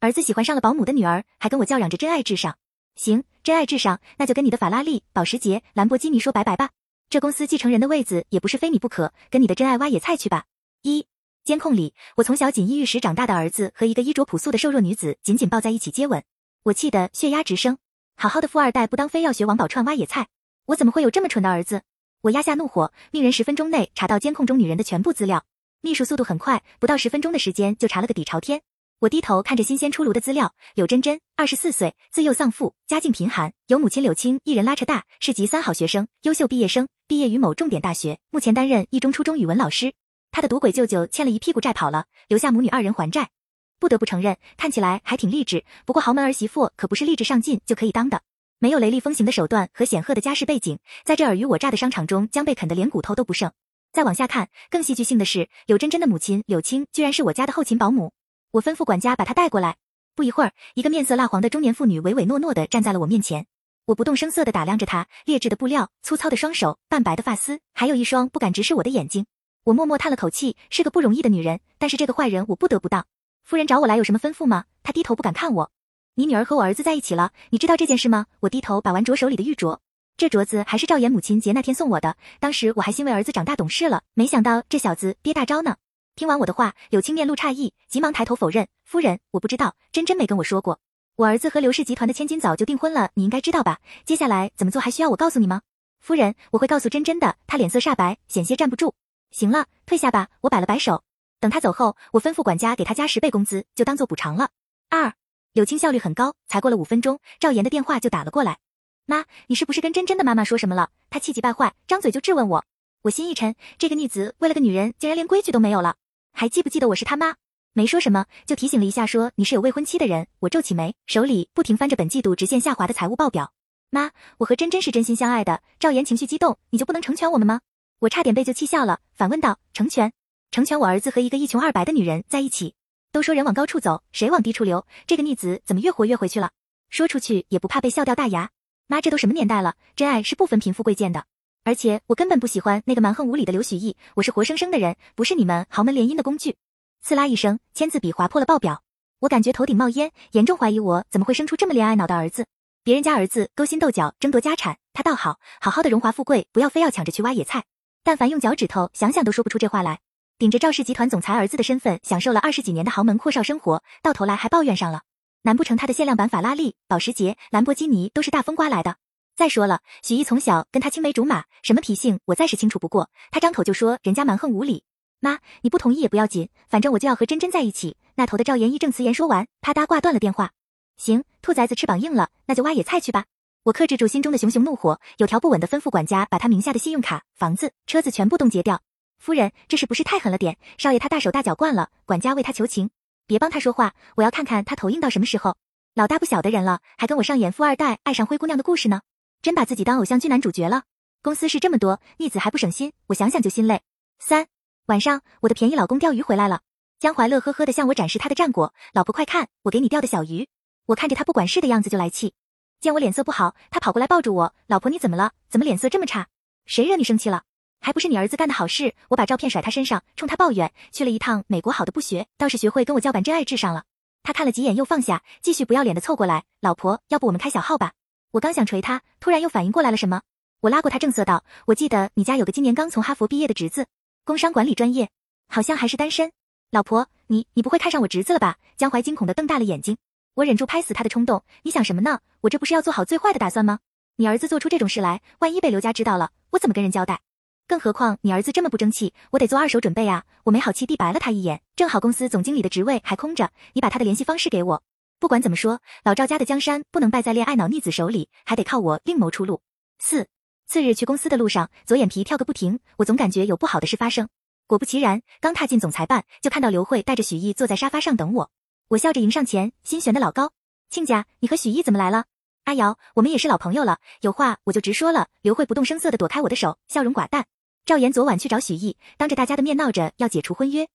儿子喜欢上了保姆的女儿，还跟我叫嚷着真爱至上。行，真爱至上，那就跟你的法拉利、保时捷、兰博基尼说拜拜吧。这公司继承人的位子也不是非你不可，跟你的真爱挖野菜去吧。一监控里，我从小锦衣玉食长大的儿子和一个衣着朴素的瘦弱女子紧紧抱在一起接吻，我气得血压直升。好好的富二代不当非要学王宝钏挖野菜，我怎么会有这么蠢的儿子？我压下怒火，命人十分钟内查到监控中女人的全部资料。秘书速度很快，不到十分钟的时间就查了个底朝天。我低头看着新鲜出炉的资料，柳真真，二十四岁，自幼丧父，家境贫寒，由母亲柳青一人拉扯大，是级三好学生，优秀毕业生，毕业于某重点大学，目前担任一中初中语文老师。他的赌鬼舅舅欠了一屁股债跑了，留下母女二人还债。不得不承认，看起来还挺励志。不过豪门儿媳妇可不是励志上进就可以当的，没有雷厉风行的手段和显赫的家世背景，在这尔虞我诈的商场中将被啃得连骨头都不剩。再往下看，更戏剧性的是，柳真真的母亲柳青居然是我家的后勤保姆。我吩咐管家把她带过来。不一会儿，一个面色蜡黄的中年妇女唯唯诺诺的站在了我面前。我不动声色的打量着她，劣质的布料，粗糙的双手，半白的发丝，还有一双不敢直视我的眼睛。我默默叹了口气，是个不容易的女人，但是这个坏人我不得不当。夫人找我来有什么吩咐吗？她低头不敢看我。你女儿和我儿子在一起了，你知道这件事吗？我低头把玩着手里的玉镯，这镯子还是赵岩母亲节那天送我的。当时我还欣慰儿子长大懂事了，没想到这小子憋大招呢。听完我的话，柳青面露诧异，急忙抬头否认：“夫人，我不知道，真真没跟我说过。我儿子和刘氏集团的千金早就订婚了，你应该知道吧？接下来怎么做还需要我告诉你吗？”夫人，我会告诉真真的。她脸色煞白，险些站不住。行了，退下吧。我摆了摆手。等他走后，我吩咐管家给他加十倍工资，就当做补偿了。二，柳青效率很高，才过了五分钟，赵岩的电话就打了过来。妈，你是不是跟真真的妈妈说什么了？他气急败坏，张嘴就质问我。我心一沉，这个逆子为了个女人，竟然连规矩都没有了。还记不记得我是他妈？没说什么，就提醒了一下，说你是有未婚妻的人。我皱起眉，手里不停翻着本季度直线下滑的财务报表。妈，我和真真是真心相爱的。赵岩情绪激动，你就不能成全我们吗？我差点被就气笑了，反问道：成全？成全我儿子和一个一穷二白的女人在一起？都说人往高处走，谁往低处流？这个逆子怎么越活越回去了？说出去也不怕被笑掉大牙。妈，这都什么年代了？真爱是不分贫富贵贱的。而且我根本不喜欢那个蛮横无理的刘许毅，我是活生生的人，不是你们豪门联姻的工具。刺啦一声，签字笔划破了报表，我感觉头顶冒烟，严重怀疑我怎么会生出这么恋爱脑的儿子。别人家儿子勾心斗角争夺家产，他倒好，好好的荣华富贵，不要非要抢着去挖野菜。但凡用脚趾头想想都说不出这话来。顶着赵氏集团总裁儿子的身份，享受了二十几年的豪门阔少生活，到头来还抱怨上了。难不成他的限量版法拉利、保时捷、兰博基尼都是大风刮来的？再说了，许毅从小跟他青梅竹马，什么脾性我再是清楚不过。他张口就说人家蛮横无理。妈，你不同意也不要紧，反正我就要和真真在一起。那头的赵岩义正辞严说完，啪嗒挂断了电话。行，兔崽子翅膀硬了，那就挖野菜去吧。我克制住心中的熊熊怒火，有条不紊的吩咐管家把他名下的信用卡、房子、车子全部冻结掉。夫人，这是不是太狠了点？少爷他大手大脚惯了。管家为他求情，别帮他说话，我要看看他头硬到什么时候。老大不小的人了，还跟我上演富二代爱上灰姑娘的故事呢。真把自己当偶像剧男主角了。公司事这么多，逆子还不省心，我想想就心累。三晚上，我的便宜老公钓鱼回来了。江淮乐呵呵的向我展示他的战果，老婆快看，我给你钓的小鱼。我看着他不管事的样子就来气，见我脸色不好，他跑过来抱住我，老婆你怎么了？怎么脸色这么差？谁惹你生气了？还不是你儿子干的好事。我把照片甩他身上，冲他抱怨，去了一趟美国，好的不学，倒是学会跟我叫板真爱至上了。他看了几眼又放下，继续不要脸的凑过来，老婆，要不我们开小号吧？我刚想捶他，突然又反应过来了什么，我拉过他正色道：“我记得你家有个今年刚从哈佛毕业的侄子，工商管理专业，好像还是单身。老婆，你你不会看上我侄子了吧？”江淮惊恐的瞪大了眼睛，我忍住拍死他的冲动，你想什么呢？我这不是要做好最坏的打算吗？你儿子做出这种事来，万一被刘家知道了，我怎么跟人交代？更何况你儿子这么不争气，我得做二手准备啊！我没好气地白了他一眼，正好公司总经理的职位还空着，你把他的联系方式给我。不管怎么说，老赵家的江山不能败在恋爱脑逆子手里，还得靠我另谋出路。四次日去公司的路上，左眼皮跳个不停，我总感觉有不好的事发生。果不其然，刚踏进总裁办，就看到刘慧带着许毅坐在沙发上等我。我笑着迎上前，心悬的老高，亲家，你和许毅怎么来了？阿瑶，我们也是老朋友了，有话我就直说了。刘慧不动声色的躲开我的手，笑容寡淡。赵岩昨晚去找许毅，当着大家的面闹着要解除婚约。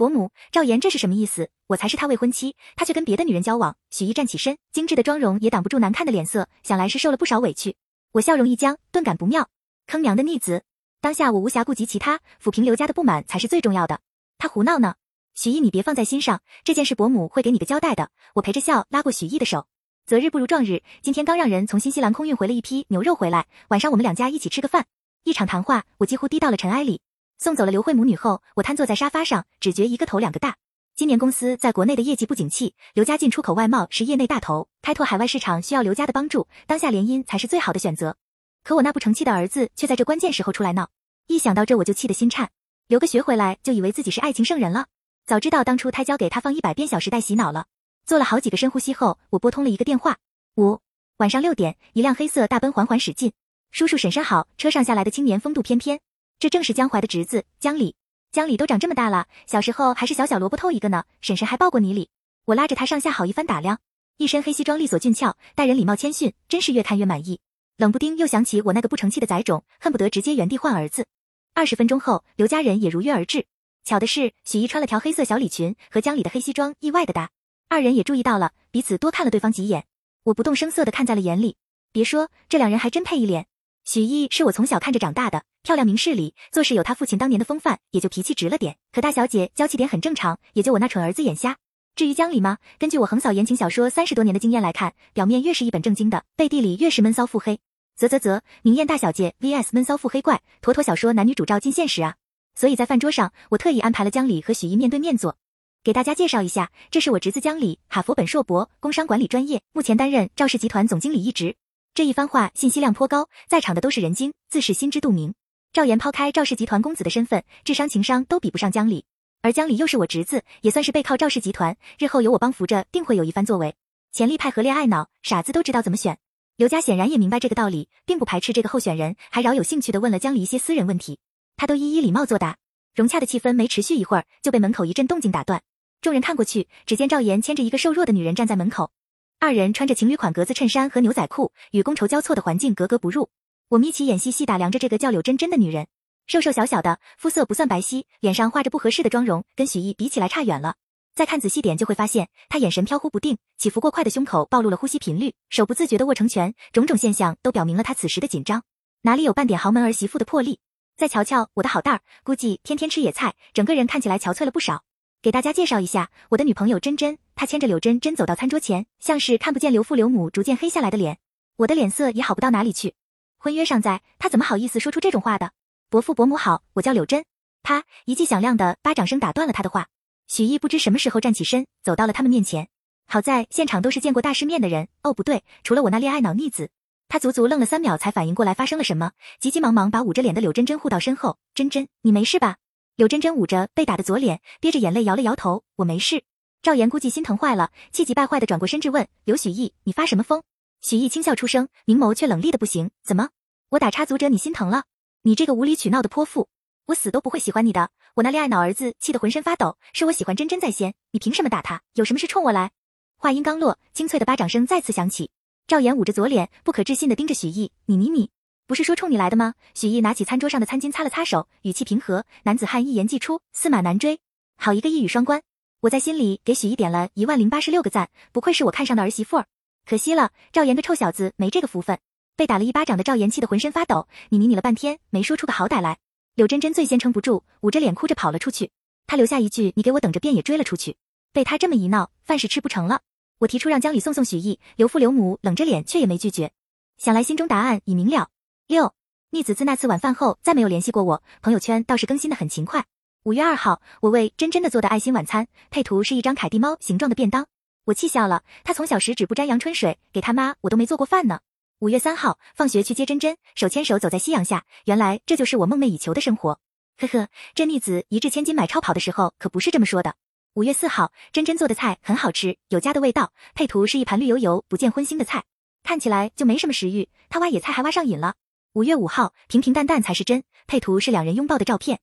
伯母，赵岩这是什么意思？我才是他未婚妻，他却跟别的女人交往。许毅站起身，精致的妆容也挡不住难看的脸色，想来是受了不少委屈。我笑容一僵，顿感不妙，坑娘的逆子！当下我无暇顾及其他，抚平刘家的不满才是最重要的。他胡闹呢？许毅，你别放在心上，这件事伯母会给你个交代的。我陪着笑拉过许毅的手。择日不如撞日，今天刚让人从新西兰空运回了一批牛肉回来，晚上我们两家一起吃个饭。一场谈话，我几乎低到了尘埃里。送走了刘慧母女后，我瘫坐在沙发上，只觉一个头两个大。今年公司在国内的业绩不景气，刘家进出口外贸是业内大头，开拓海外市场需要刘家的帮助，当下联姻才是最好的选择。可我那不成器的儿子却在这关键时候出来闹，一想到这我就气得心颤。留个学回来就以为自己是爱情圣人了，早知道当初胎教给他放一百遍《小时代》洗脑了。做了好几个深呼吸后，我拨通了一个电话。五晚上六点，一辆黑色大奔缓缓驶进，叔叔婶婶好，车上下来的青年风度翩翩，这正是江淮的侄子江里。江里都长这么大了，小时候还是小小萝卜头一个呢。婶婶还抱过你里，我拉着他上下好一番打量，一身黑西装利索俊俏，待人礼貌谦逊，真是越看越满意。冷不丁又想起我那个不成器的崽种，恨不得直接原地换儿子。二十分钟后，刘家人也如约而至。巧的是，许毅穿了条黑色小礼裙，和江里的黑西装意外的搭。二人也注意到了，彼此多看了对方几眼。我不动声色的看在了眼里。别说，这两人还真配一脸。许毅是我从小看着长大的。漂亮明事理，做事有他父亲当年的风范，也就脾气直了点。可大小姐娇气点很正常，也就我那蠢儿子眼瞎。至于江里吗？根据我横扫言情小说三十多年的经验来看，表面越是一本正经的，背地里越是闷骚腹黑。啧啧啧，明艳大小姐 vs 闷骚腹黑怪，妥妥小说男女主照进现实啊！所以在饭桌上，我特意安排了江里和许毅面对面坐，给大家介绍一下，这是我侄子江里，哈佛本硕博，工商管理专业，目前担任赵氏集团总经理一职。这一番话信息量颇高，在场的都是人精，自是心知肚明。赵岩抛开赵氏集团公子的身份，智商情商都比不上江里，而江里又是我侄子，也算是背靠赵氏集团，日后有我帮扶着，定会有一番作为。潜力派和恋爱脑，傻子都知道怎么选。刘家显然也明白这个道理，并不排斥这个候选人，还饶有兴趣的问了江里一些私人问题，他都一一礼貌作答。融洽的气氛没持续一会儿，就被门口一阵动静打断。众人看过去，只见赵岩牵着一个瘦弱的女人站在门口，二人穿着情侣款格子衬衫和牛仔裤，与觥筹交错的环境格格不入。我眯起眼细细打量着这个叫柳真真的女人，瘦瘦小小的，肤色不算白皙，脸上画着不合适的妆容，跟许毅比起来差远了。再看仔细点，就会发现她眼神飘忽不定，起伏过快的胸口暴露了呼吸频率，手不自觉的握成拳，种种现象都表明了她此时的紧张，哪里有半点豪门儿媳妇的魄力？再瞧瞧我的好蛋儿，估计天天吃野菜，整个人看起来憔悴了不少。给大家介绍一下我的女朋友真真，她牵着柳真真走到餐桌前，像是看不见刘父刘母逐渐黑下来的脸，我的脸色也好不到哪里去。婚约尚在，他怎么好意思说出这种话的？伯父伯母好，我叫柳真。他一记响亮的巴掌声打断了他的话。许毅不知什么时候站起身，走到了他们面前。好在现场都是见过大世面的人。哦，不对，除了我那恋爱脑逆子。他足足愣了三秒，才反应过来发生了什么，急急忙忙把捂着脸的柳真真护到身后。真真，你没事吧？柳真真捂着被打的左脸，憋着眼泪摇了摇头，我没事。赵岩估计心疼坏了，气急败坏的转过身质问刘许毅，你发什么疯？许毅轻笑出声，明眸却冷厉的不行。怎么？我打叉足者你心疼了？你这个无理取闹的泼妇，我死都不会喜欢你的。我那恋爱脑儿子气得浑身发抖，是我喜欢真真在先，你凭什么打他？有什么事冲我来？话音刚落，清脆的巴掌声再次响起。赵岩捂着左脸，不可置信的盯着许毅，你你你，不是说冲你来的吗？许毅拿起餐桌上的餐巾擦了擦手，语气平和，男子汉一言既出，驷马难追。好一个一语双关，我在心里给许毅点了一万零八十六个赞，不愧是我看上的儿媳妇儿。可惜了，赵岩个臭小子没这个福分。被打了一巴掌的赵岩气得浑身发抖，你你你了半天没说出个好歹来。柳真真最先撑不住，捂着脸哭着跑了出去。他留下一句你给我等着，便也追了出去。被他这么一闹，饭是吃不成了。我提出让江里送送许毅，刘父刘母冷着脸却也没拒绝。想来心中答案已明了。六逆子自那次晚饭后再没有联系过我，朋友圈倒是更新的很勤快。五月二号，我为真真的做的爱心晚餐，配图是一张凯蒂猫形状的便当。我气笑了，他从小十指不沾阳春水，给他妈我都没做过饭呢。五月三号，放学去接真真，手牵手走在夕阳下，原来这就是我梦寐以求的生活。呵呵，这逆子一掷千金买超跑的时候可不是这么说的。五月四号，真真做的菜很好吃，有家的味道。配图是一盘绿油油、不见荤腥的菜，看起来就没什么食欲。他挖野菜还挖上瘾了。五月五号，平平淡淡才是真。配图是两人拥抱的照片。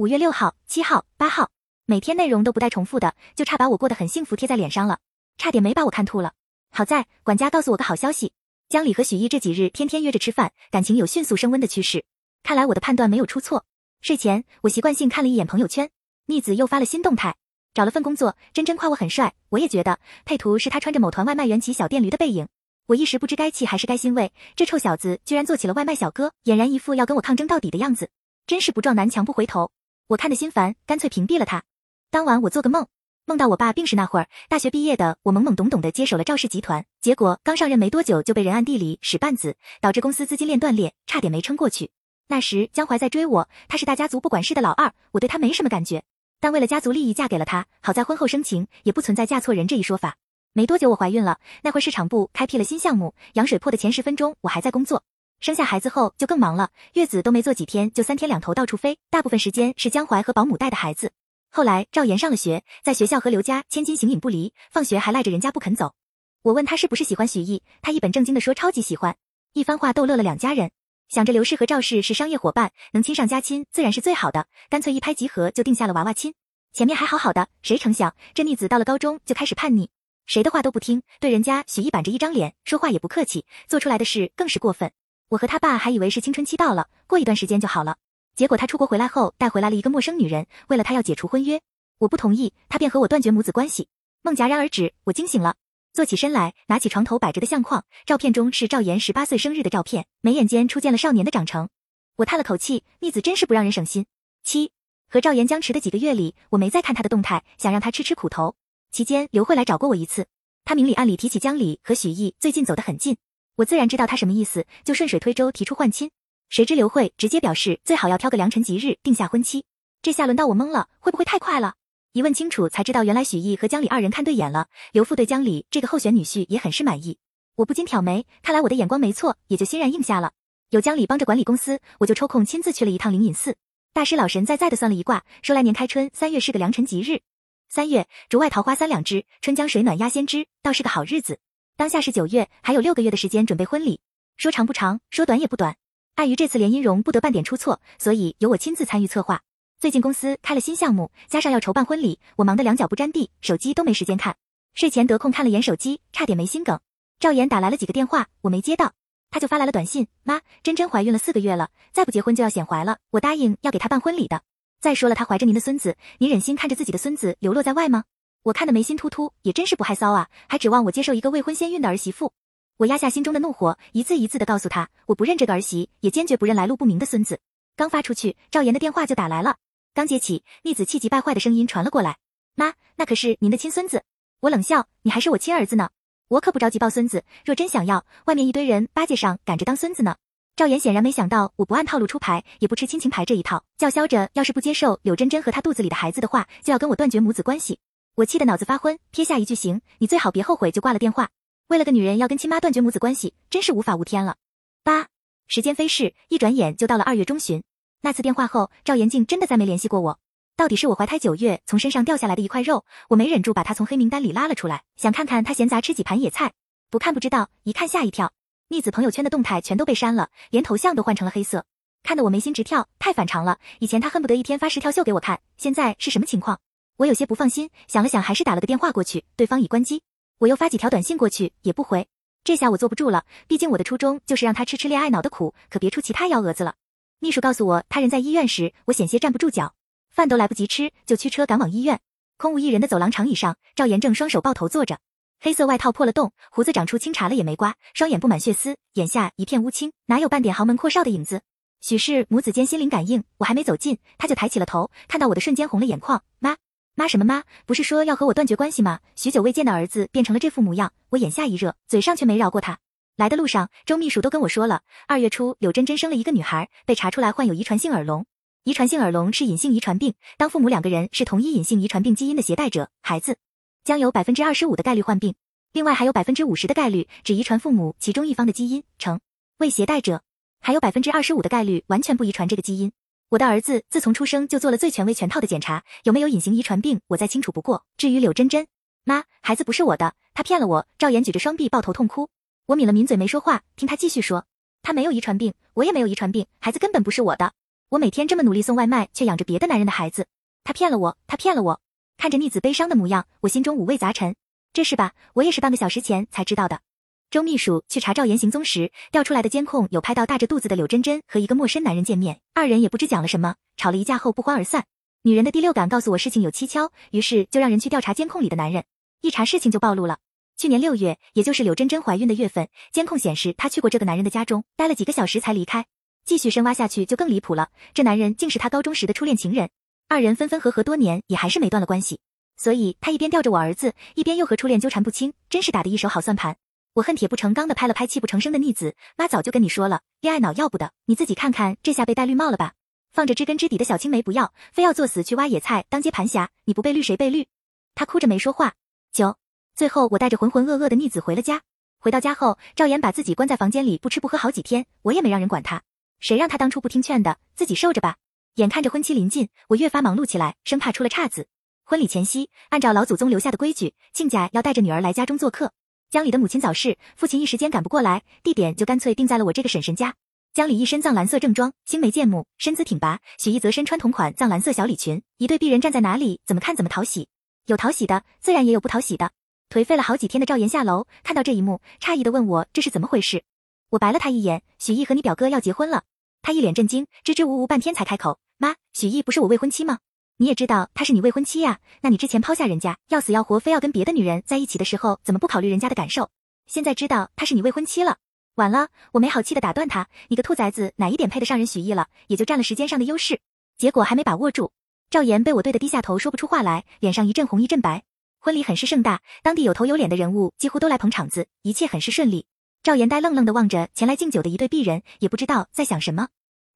五月六号、七号、八号，每天内容都不带重复的，就差把我过得很幸福贴在脸上了。差点没把我看吐了。好在管家告诉我个好消息，江里和许毅这几日天天约着吃饭，感情有迅速升温的趋势。看来我的判断没有出错。睡前我习惯性看了一眼朋友圈，逆子又发了新动态，找了份工作，真真夸我很帅，我也觉得。配图是他穿着某团外卖员骑小电驴的背影，我一时不知该气还是该欣慰，这臭小子居然做起了外卖小哥，俨然一副要跟我抗争到底的样子，真是不撞南墙不回头。我看得心烦，干脆屏蔽了他。当晚我做个梦，梦到我爸病逝那会儿，大学毕业的我懵懵懂懂的接手了赵氏集团，结果刚上任没多久就被人暗地里使绊子，导致公司资金链断裂，差点没撑过去。那时江淮在追我，他是大家族不管事的老二，我对他没什么感觉，但为了家族利益嫁给了他。好在婚后生情，也不存在嫁错人这一说法。没多久我怀孕了，那会市场部开辟了新项目，羊水破的前十分钟我还在工作。生下孩子后就更忙了，月子都没做几天就三天两头到处飞，大部分时间是江淮和保姆带的孩子。后来赵岩上了学，在学校和刘家千金形影不离，放学还赖着人家不肯走。我问他是不是喜欢许毅，他一本正经的说超级喜欢，一番话逗乐了两家人。想着刘氏和赵氏是商业伙伴，能亲上加亲自然是最好的，干脆一拍即合就定下了娃娃亲。前面还好好的，谁成想这逆子到了高中就开始叛逆，谁的话都不听，对人家许毅板着一张脸，说话也不客气，做出来的事更是过分。我和他爸还以为是青春期到了，过一段时间就好了。结果他出国回来后，带回来了一个陌生女人。为了他要解除婚约，我不同意，他便和我断绝母子关系。梦戛然而止，我惊醒了，坐起身来，拿起床头摆着的相框，照片中是赵岩十八岁生日的照片，眉眼间出现了少年的长成。我叹了口气，逆子真是不让人省心。七和赵岩僵持的几个月里，我没再看他的动态，想让他吃吃苦头。期间刘慧来找过我一次，他明里暗里提起江里和许毅最近走得很近，我自然知道他什么意思，就顺水推舟提出换亲。谁知刘慧直接表示最好要挑个良辰吉日定下婚期，这下轮到我懵了，会不会太快了？一问清楚才知道，原来许毅和江里二人看对眼了。刘父对江里这个候选女婿也很是满意，我不禁挑眉，看来我的眼光没错，也就欣然应下了。有江里帮着管理公司，我就抽空亲自去了一趟灵隐寺。大师老神在在的算了一卦，说来年开春三月是个良辰吉日。三月竹外桃花三两枝，春江水暖鸭先知，倒是个好日子。当下是九月，还有六个月的时间准备婚礼，说长不长，说短也不短。碍于这次联姻容不得半点出错，所以由我亲自参与策划。最近公司开了新项目，加上要筹办婚礼，我忙得两脚不沾地，手机都没时间看。睡前得空看了眼手机，差点没心梗。赵岩打来了几个电话，我没接到，他就发来了短信：妈，真真怀孕了四个月了，再不结婚就要显怀了。我答应要给她办婚礼的。再说了，她怀着您的孙子，您忍心看着自己的孙子流落在外吗？我看得眉心突突，也真是不害臊啊，还指望我接受一个未婚先孕的儿媳妇。我压下心中的怒火，一字一字的告诉他，我不认这个儿媳，也坚决不认来路不明的孙子。刚发出去，赵岩的电话就打来了。刚接起，逆子气急败坏的声音传了过来：“妈，那可是您的亲孙子。”我冷笑：“你还是我亲儿子呢，我可不着急抱孙子。若真想要，外面一堆人巴结上赶着当孙子呢。”赵岩显然没想到我不按套路出牌，也不吃亲情牌这一套，叫嚣着要是不接受柳真真和她肚子里的孩子的话，就要跟我断绝母子关系。我气得脑子发昏，撇下一句：“行，你最好别后悔。”就挂了电话。为了个女人要跟亲妈断绝母子关系，真是无法无天了。八，时间飞逝，一转眼就到了二月中旬。那次电话后，赵延静真的再没联系过我。到底是我怀胎九月从身上掉下来的一块肉，我没忍住把她从黑名单里拉了出来，想看看她闲杂吃几盘野菜。不看不知道，一看吓一跳。逆子朋友圈的动态全都被删了，连头像都换成了黑色，看得我眉心直跳，太反常了。以前他恨不得一天发十条秀给我看，现在是什么情况？我有些不放心，想了想，还是打了个电话过去，对方已关机。我又发几条短信过去，也不回。这下我坐不住了，毕竟我的初衷就是让他吃吃恋爱脑的苦，可别出其他幺蛾子了。秘书告诉我，他人在医院时，我险些站不住脚，饭都来不及吃，就驱车赶往医院。空无一人的走廊长椅上，赵岩正双手抱头坐着，黑色外套破了洞，胡子长出清茬了也没刮，双眼布满血丝，眼下一片乌青，哪有半点豪门阔少的影子？许是母子间心灵感应，我还没走近，他就抬起了头，看到我的瞬间红了眼眶，妈。妈什么妈？不是说要和我断绝关系吗？许久未见的儿子变成了这副模样，我眼下一热，嘴上却没饶过他。来的路上，周秘书都跟我说了，二月初柳真真生了一个女孩，被查出来患有遗传性耳聋。遗传性耳聋是隐性遗传病，当父母两个人是同一隐性遗传病基因的携带者，孩子将有百分之二十五的概率患病，另外还有百分之五十的概率只遗传父母其中一方的基因，成为携带者，还有百分之二十五的概率完全不遗传这个基因。我的儿子自从出生就做了最权威全套的检查，有没有隐形遗传病，我再清楚不过。至于柳真真，妈，孩子不是我的，他骗了我。赵岩举着双臂抱头痛哭，我抿了抿嘴没说话，听他继续说，他没有遗传病，我也没有遗传病，孩子根本不是我的。我每天这么努力送外卖，却养着别的男人的孩子，他骗了我，他骗了我。看着逆子悲伤的模样，我心中五味杂陈。这事吧，我也是半个小时前才知道的。周秘书去查赵岩行踪时，调出来的监控有拍到大着肚子的柳真真和一个陌生男人见面，二人也不知讲了什么，吵了一架后不欢而散。女人的第六感告诉我事情有蹊跷，于是就让人去调查监控里的男人。一查事情就暴露了，去年六月，也就是柳真真怀孕的月份，监控显示她去过这个男人的家中，待了几个小时才离开。继续深挖下去就更离谱了，这男人竟是她高中时的初恋情人。二人分分合合多年，也还是没断了关系。所以他一边吊着我儿子，一边又和初恋纠缠不清，真是打的一手好算盘。我恨铁不成钢的拍了拍泣不成声的逆子，妈早就跟你说了，恋爱脑要不得，你自己看看，这下被戴绿帽了吧？放着知根知底的小青梅不要，非要作死去挖野菜当接盘侠，你不被绿谁被绿？他哭着没说话。九，最后我带着浑浑噩噩的逆子回了家。回到家后，赵岩把自己关在房间里不吃不喝好几天，我也没让人管他。谁让他当初不听劝的，自己受着吧。眼看着婚期临近，我越发忙碌起来，生怕出了岔子。婚礼前夕，按照老祖宗留下的规矩，亲家要带着女儿来家中做客。江里的母亲早逝，父亲一时间赶不过来，地点就干脆定在了我这个婶婶家。江里一身藏蓝色正装，星眉剑目，身姿挺拔；许毅则身穿同款藏蓝色小礼裙，一对璧人站在哪里，怎么看怎么讨喜。有讨喜的，自然也有不讨喜的。颓废了好几天的赵岩下楼，看到这一幕，诧异的问我这是怎么回事。我白了他一眼，许毅和你表哥要结婚了。他一脸震惊，支支吾吾半天才开口：“妈，许毅不是我未婚妻吗？”你也知道她是你未婚妻呀，那你之前抛下人家，要死要活非要跟别的女人在一起的时候，怎么不考虑人家的感受？现在知道她是你未婚妻了，晚了！我没好气的打断他，你个兔崽子，哪一点配得上人许毅了？也就占了时间上的优势，结果还没把握住。赵岩被我对得低下头，说不出话来，脸上一阵红一阵白。婚礼很是盛大，当地有头有脸的人物几乎都来捧场子，一切很是顺利。赵岩呆愣愣的望着前来敬酒的一对璧人，也不知道在想什么。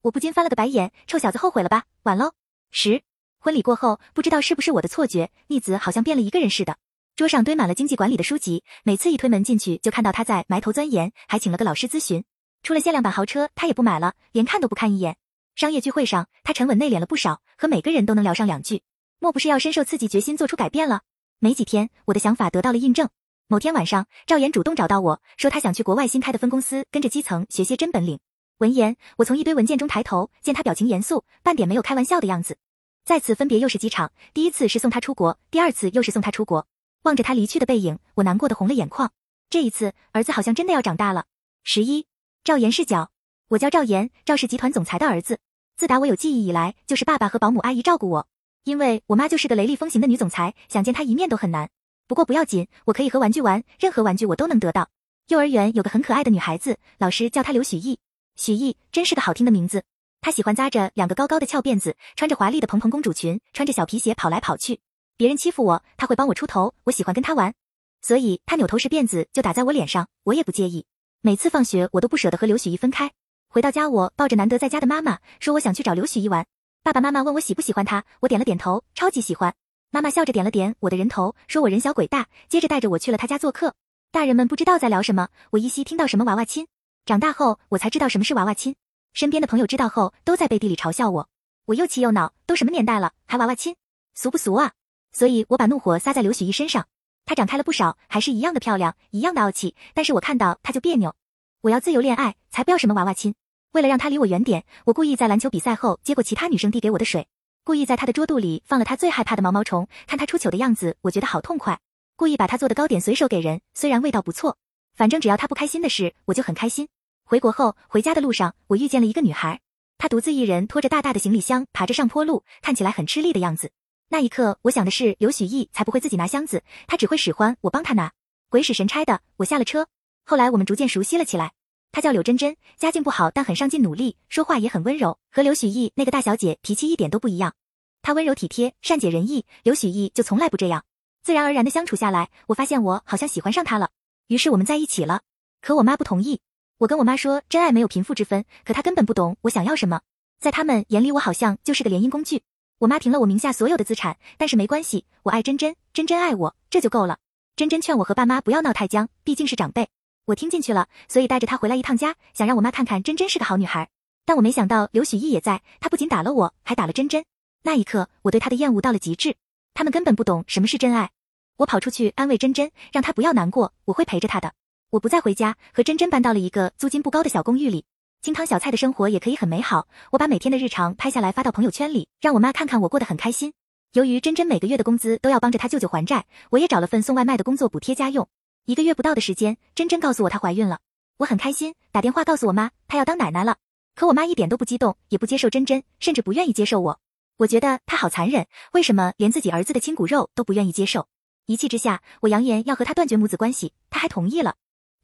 我不禁翻了个白眼，臭小子后悔了吧？晚喽！十。婚礼过后，不知道是不是我的错觉，逆子好像变了一个人似的。桌上堆满了经济管理的书籍，每次一推门进去，就看到他在埋头钻研，还请了个老师咨询。出了限量版豪车，他也不买了，连看都不看一眼。商业聚会上，他沉稳内敛了不少，和每个人都能聊上两句。莫不是要深受刺激，决心做出改变了？没几天，我的想法得到了印证。某天晚上，赵岩主动找到我说，他想去国外新开的分公司，跟着基层学些真本领。闻言，我从一堆文件中抬头，见他表情严肃，半点没有开玩笑的样子。再次分别又是机场，第一次是送他出国，第二次又是送他出国。望着他离去的背影，我难过的红了眼眶。这一次，儿子好像真的要长大了。十一，赵岩是角，我叫赵岩，赵氏集团总裁的儿子。自打我有记忆以来，就是爸爸和保姆阿姨照顾我。因为我妈就是个雷厉风行的女总裁，想见她一面都很难。不过不要紧，我可以和玩具玩，任何玩具我都能得到。幼儿园有个很可爱的女孩子，老师叫她刘许艺。许艺真是个好听的名字。她喜欢扎着两个高高的翘辫子，穿着华丽的蓬蓬公主裙，穿着小皮鞋跑来跑去。别人欺负我，她会帮我出头。我喜欢跟她玩，所以她扭头时辫子就打在我脸上，我也不介意。每次放学，我都不舍得和刘许一分开。回到家，我抱着难得在家的妈妈，说我想去找刘许一玩。爸爸妈妈问我喜不喜欢他，我点了点头，超级喜欢。妈妈笑着点了点我的人头，说我人小鬼大，接着带着我去了他家做客。大人们不知道在聊什么，我依稀听到什么娃娃亲。长大后，我才知道什么是娃娃亲。身边的朋友知道后，都在背地里嘲笑我。我又气又恼，都什么年代了，还娃娃亲，俗不俗啊？所以我把怒火撒在刘许艺身上。她长开了不少，还是一样的漂亮，一样的傲气。但是我看到她就别扭。我要自由恋爱，才不要什么娃娃亲。为了让她离我远点，我故意在篮球比赛后接过其他女生递给我的水，故意在她的桌肚里放了她最害怕的毛毛虫。看她出糗的样子，我觉得好痛快。故意把她做的糕点随手给人，虽然味道不错，反正只要她不开心的事，我就很开心。回国后，回家的路上，我遇见了一个女孩，她独自一人拖着大大的行李箱，爬着上坡路，看起来很吃力的样子。那一刻，我想的是刘许毅才不会自己拿箱子，他只会使唤我帮他拿，鬼使神差的，我下了车。后来我们逐渐熟悉了起来。她叫柳真真，家境不好，但很上进努力，说话也很温柔，和刘许毅那个大小姐脾气一点都不一样。她温柔体贴，善解人意，刘许毅就从来不这样。自然而然的相处下来，我发现我好像喜欢上她了，于是我们在一起了。可我妈不同意。我跟我妈说，真爱没有贫富之分，可她根本不懂我想要什么。在他们眼里，我好像就是个联姻工具。我妈停了我名下所有的资产，但是没关系，我爱真真，真真爱我，这就够了。真真劝我和爸妈不要闹太僵，毕竟是长辈。我听进去了，所以带着她回来一趟家，想让我妈看看真真是个好女孩。但我没想到刘许毅也在，他不仅打了我，还打了真真。那一刻，我对他的厌恶到了极致。他们根本不懂什么是真爱。我跑出去安慰真真，让她不要难过，我会陪着她的。我不再回家，和珍珍搬到了一个租金不高的小公寓里，清汤小菜的生活也可以很美好。我把每天的日常拍下来发到朋友圈里，让我妈看看我过得很开心。由于珍珍每个月的工资都要帮着她舅舅还债，我也找了份送外卖的工作补贴家用。一个月不到的时间，珍珍告诉我她怀孕了，我很开心，打电话告诉我妈她要当奶奶了。可我妈一点都不激动，也不接受珍珍，甚至不愿意接受我。我觉得她好残忍，为什么连自己儿子的亲骨肉都不愿意接受？一气之下，我扬言要和她断绝母子关系，她还同意了。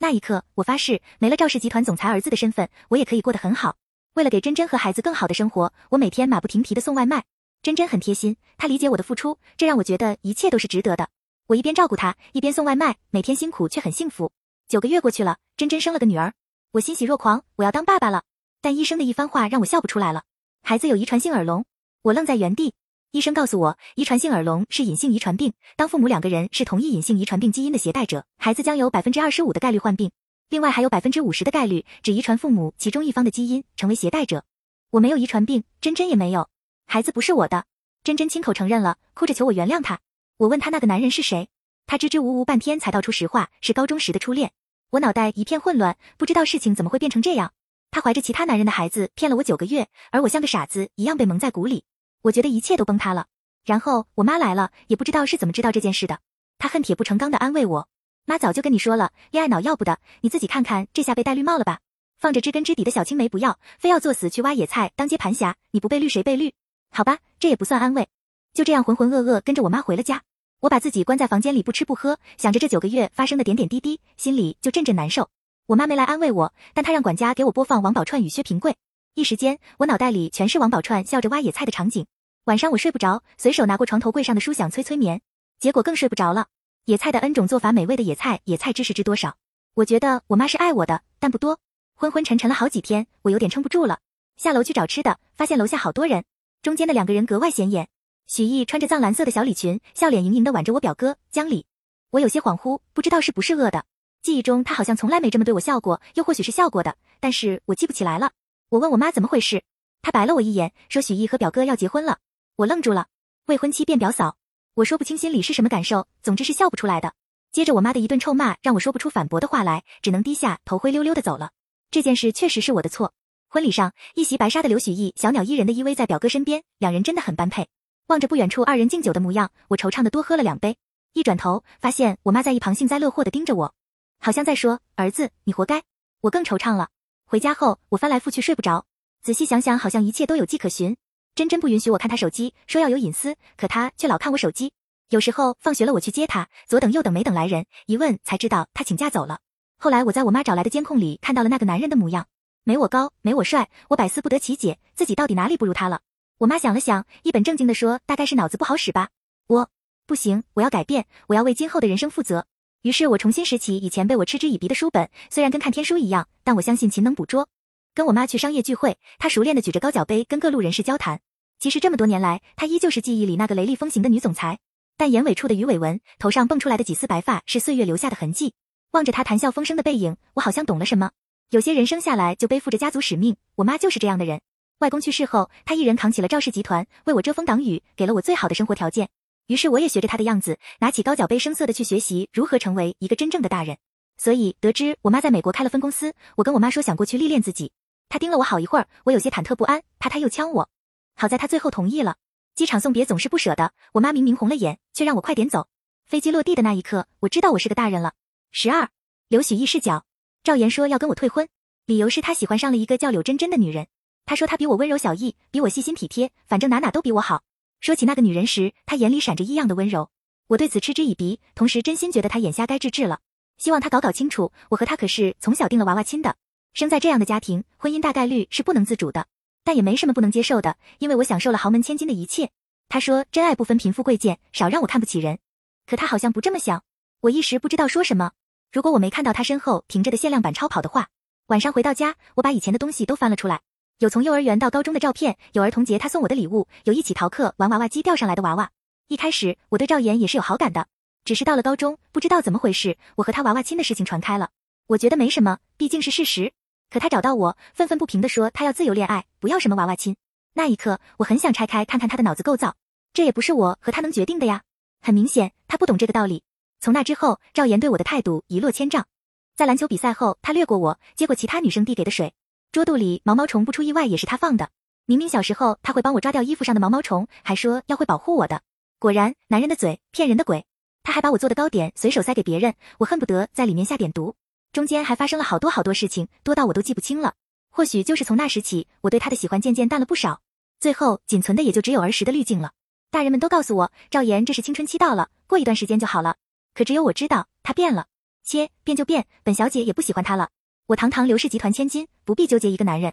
那一刻，我发誓，没了赵氏集团总裁儿子的身份，我也可以过得很好。为了给真真和孩子更好的生活，我每天马不停蹄的送外卖。真真很贴心，她理解我的付出，这让我觉得一切都是值得的。我一边照顾她，一边送外卖，每天辛苦却很幸福。九个月过去了，真真生了个女儿，我欣喜若狂，我要当爸爸了。但医生的一番话让我笑不出来了。孩子有遗传性耳聋，我愣在原地。医生告诉我，遗传性耳聋是隐性遗传病，当父母两个人是同一隐性遗传病基因的携带者，孩子将有百分之二十五的概率患病，另外还有百分之五十的概率只遗传父母其中一方的基因，成为携带者。我没有遗传病，真真也没有。孩子不是我的，真真亲口承认了，哭着求我原谅他。我问他那个男人是谁，他支支吾吾半天才道出实话，是高中时的初恋。我脑袋一片混乱，不知道事情怎么会变成这样。他怀着其他男人的孩子骗了我九个月，而我像个傻子一样被蒙在鼓里。我觉得一切都崩塌了。然后我妈来了，也不知道是怎么知道这件事的。她恨铁不成钢的安慰我：“妈早就跟你说了，恋爱脑要不得，你自己看看，这下被戴绿帽了吧？放着知根知底的小青梅不要，非要作死去挖野菜当接盘侠，你不被绿谁被绿？”好吧，这也不算安慰。就这样浑浑噩噩跟着我妈回了家，我把自己关在房间里不吃不喝，想着这九个月发生的点点滴滴，心里就阵阵难受。我妈没来安慰我，但她让管家给我播放王宝钏与薛平贵，一时间我脑袋里全是王宝钏笑着挖野菜的场景。晚上我睡不着，随手拿过床头柜上的书想催催眠，结果更睡不着了。野菜的 N 种做法，美味的野菜，野菜知识知多少？我觉得我妈是爱我的，但不多。昏昏沉沉了好几天，我有点撑不住了，下楼去找吃的，发现楼下好多人。中间的两个人格外显眼，许艺穿着藏蓝色的小礼裙，笑脸盈盈的挽着我表哥江里。我有些恍惚，不知道是不是饿的。记忆中他好像从来没这么对我笑过，又或许是笑过的，但是我记不起来了。我问我妈怎么回事，她白了我一眼，说许毅和表哥要结婚了。我愣住了，未婚妻变表嫂，我说不清心里是什么感受，总之是笑不出来的。接着我妈的一顿臭骂，让我说不出反驳的话来，只能低下头灰溜溜的走了。这件事确实是我的错。婚礼上，一袭白纱的刘许毅小鸟依人的依偎在表哥身边，两人真的很般配。望着不远处二人敬酒的模样，我惆怅的多喝了两杯。一转头，发现我妈在一旁幸灾乐祸的盯着我，好像在说：“儿子，你活该。”我更惆怅了。回家后，我翻来覆去睡不着。仔细想想，好像一切都有迹可循。真真不允许我看她手机，说要有隐私，可她却老看我手机。有时候放学了，我去接她，左等右等没等来人，一问才知道她请假走了。后来我在我妈找来的监控里看到了那个男人的模样。没我高，没我帅，我百思不得其解，自己到底哪里不如他了？我妈想了想，一本正经地说：“大概是脑子不好使吧。”我不行，我要改变，我要为今后的人生负责。于是我重新拾起以前被我嗤之以鼻的书本，虽然跟看天书一样，但我相信勤能捕捉。跟我妈去商业聚会，她熟练的举着高脚杯跟各路人士交谈。其实这么多年来，她依旧是记忆里那个雷厉风行的女总裁，但眼尾处的鱼尾纹，头上蹦出来的几丝白发，是岁月留下的痕迹。望着她谈笑风生的背影，我好像懂了什么。有些人生下来就背负着家族使命，我妈就是这样的人。外公去世后，她一人扛起了赵氏集团，为我遮风挡雨，给了我最好的生活条件。于是我也学着她的样子，拿起高脚杯，生涩的去学习如何成为一个真正的大人。所以得知我妈在美国开了分公司，我跟我妈说想过去历练自己。她盯了我好一会儿，我有些忐忑不安，怕她又呛我。好在她最后同意了。机场送别总是不舍得，我妈明明红了眼，却让我快点走。飞机落地的那一刻，我知道我是个大人了。十二，刘许义视角。赵岩说要跟我退婚，理由是他喜欢上了一个叫柳真真的女人。他说她比我温柔小意，比我细心体贴，反正哪哪都比我好。说起那个女人时，他眼里闪着异样的温柔。我对此嗤之以鼻，同时真心觉得他眼瞎该治治了。希望他搞搞清楚，我和他可是从小定了娃娃亲的。生在这样的家庭，婚姻大概率是不能自主的，但也没什么不能接受的，因为我享受了豪门千金的一切。他说真爱不分贫富贵贱，少让我看不起人。可他好像不这么想，我一时不知道说什么。如果我没看到他身后停着的限量版超跑的话，晚上回到家，我把以前的东西都翻了出来，有从幼儿园到高中的照片，有儿童节他送我的礼物，有一起逃课玩娃娃机钓上来的娃娃。一开始我对赵岩也是有好感的，只是到了高中，不知道怎么回事，我和他娃娃亲的事情传开了。我觉得没什么，毕竟是事实。可他找到我，愤愤不平地说他要自由恋爱，不要什么娃娃亲。那一刻，我很想拆开看看他的脑子构造，这也不是我和他能决定的呀。很明显，他不懂这个道理。从那之后，赵岩对我的态度一落千丈。在篮球比赛后，他掠过我，接过其他女生递给的水。桌肚里毛毛虫不出意外也是他放的。明明小时候他会帮我抓掉衣服上的毛毛虫，还说要会保护我的。果然，男人的嘴骗人的鬼。他还把我做的糕点随手塞给别人，我恨不得在里面下点毒。中间还发生了好多好多事情，多到我都记不清了。或许就是从那时起，我对他的喜欢渐渐淡了不少。最后仅存的也就只有儿时的滤镜了。大人们都告诉我，赵岩这是青春期到了，过一段时间就好了。可只有我知道，他变了。切，变就变，本小姐也不喜欢他了。我堂堂刘氏集团千金，不必纠结一个男人，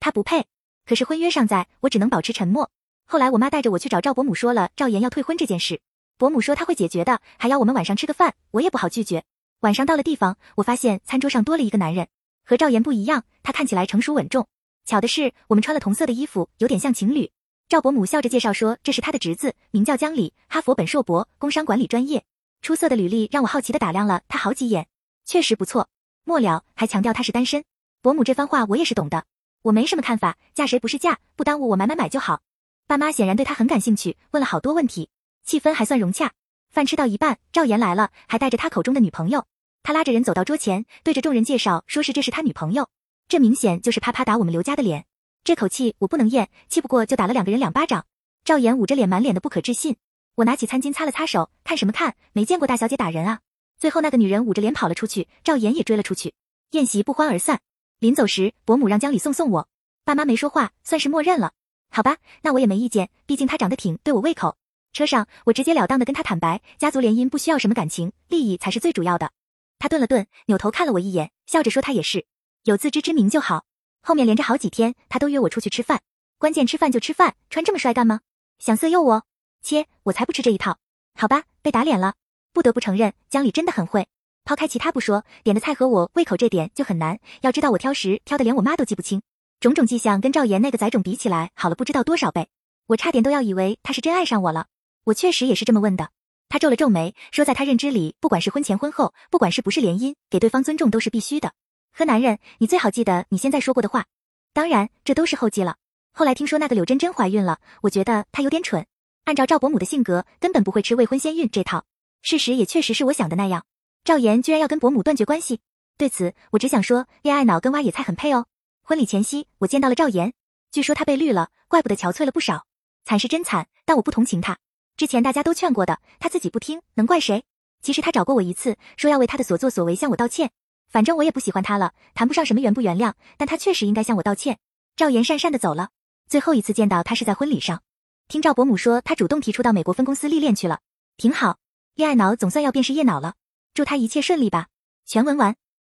他不配。可是婚约尚在，我只能保持沉默。后来我妈带着我去找赵伯母说了赵岩要退婚这件事，伯母说她会解决的，还要我们晚上吃个饭，我也不好拒绝。晚上到了地方，我发现餐桌上多了一个男人，和赵岩不一样，他看起来成熟稳重。巧的是，我们穿了同色的衣服，有点像情侣。赵伯母笑着介绍说，这是他的侄子，名叫江里，哈佛本硕博，工商管理专业。出色的履历让我好奇的打量了他好几眼，确实不错。末了还强调他是单身。伯母这番话我也是懂的，我没什么看法，嫁谁不是嫁，不耽误我买买买就好。爸妈显然对他很感兴趣，问了好多问题，气氛还算融洽。饭吃到一半，赵岩来了，还带着他口中的女朋友。他拉着人走到桌前，对着众人介绍，说是这是他女朋友。这明显就是啪啪打我们刘家的脸。这口气我不能咽，气不过就打了两个人两巴掌。赵岩捂着脸，满脸的不可置信。我拿起餐巾擦了擦手，看什么看？没见过大小姐打人啊！最后那个女人捂着脸跑了出去，赵岩也追了出去。宴席不欢而散。临走时，伯母让江里送送我。爸妈没说话，算是默认了。好吧，那我也没意见，毕竟他长得挺对我胃口。车上，我直截了当的跟他坦白，家族联姻不需要什么感情，利益才是最主要的。他顿了顿，扭头看了我一眼，笑着说他也是，有自知之明就好。后面连着好几天，他都约我出去吃饭，关键吃饭就吃饭，穿这么帅干嘛？想色诱我？切，我才不吃这一套。好吧，被打脸了。不得不承认，江里真的很会。抛开其他不说，点的菜和我胃口这点就很难。要知道我挑食，挑的连我妈都记不清。种种迹象跟赵岩那个崽种比起来，好了不知道多少倍。我差点都要以为他是真爱上我了。我确实也是这么问的。他皱了皱眉，说在他认知里，不管是婚前婚后，不管是不是联姻，给对方尊重都是必须的。和男人，你最好记得你现在说过的话。当然，这都是后记了。后来听说那个柳真真怀孕了，我觉得她有点蠢。按照赵伯母的性格，根本不会吃未婚先孕这套。事实也确实是我想的那样。赵岩居然要跟伯母断绝关系，对此我只想说，恋爱脑跟挖野菜很配哦。婚礼前夕，我见到了赵岩，据说他被绿了，怪不得憔悴了不少。惨是真惨，但我不同情他。之前大家都劝过的，他自己不听，能怪谁？其实他找过我一次，说要为他的所作所为向我道歉。反正我也不喜欢他了，谈不上什么原不原谅，但他确实应该向我道歉。赵岩讪讪的走了，最后一次见到他是在婚礼上。听赵伯母说，他主动提出到美国分公司历练去了，挺好。恋爱脑总算要变事业脑了，祝他一切顺利吧。全文完。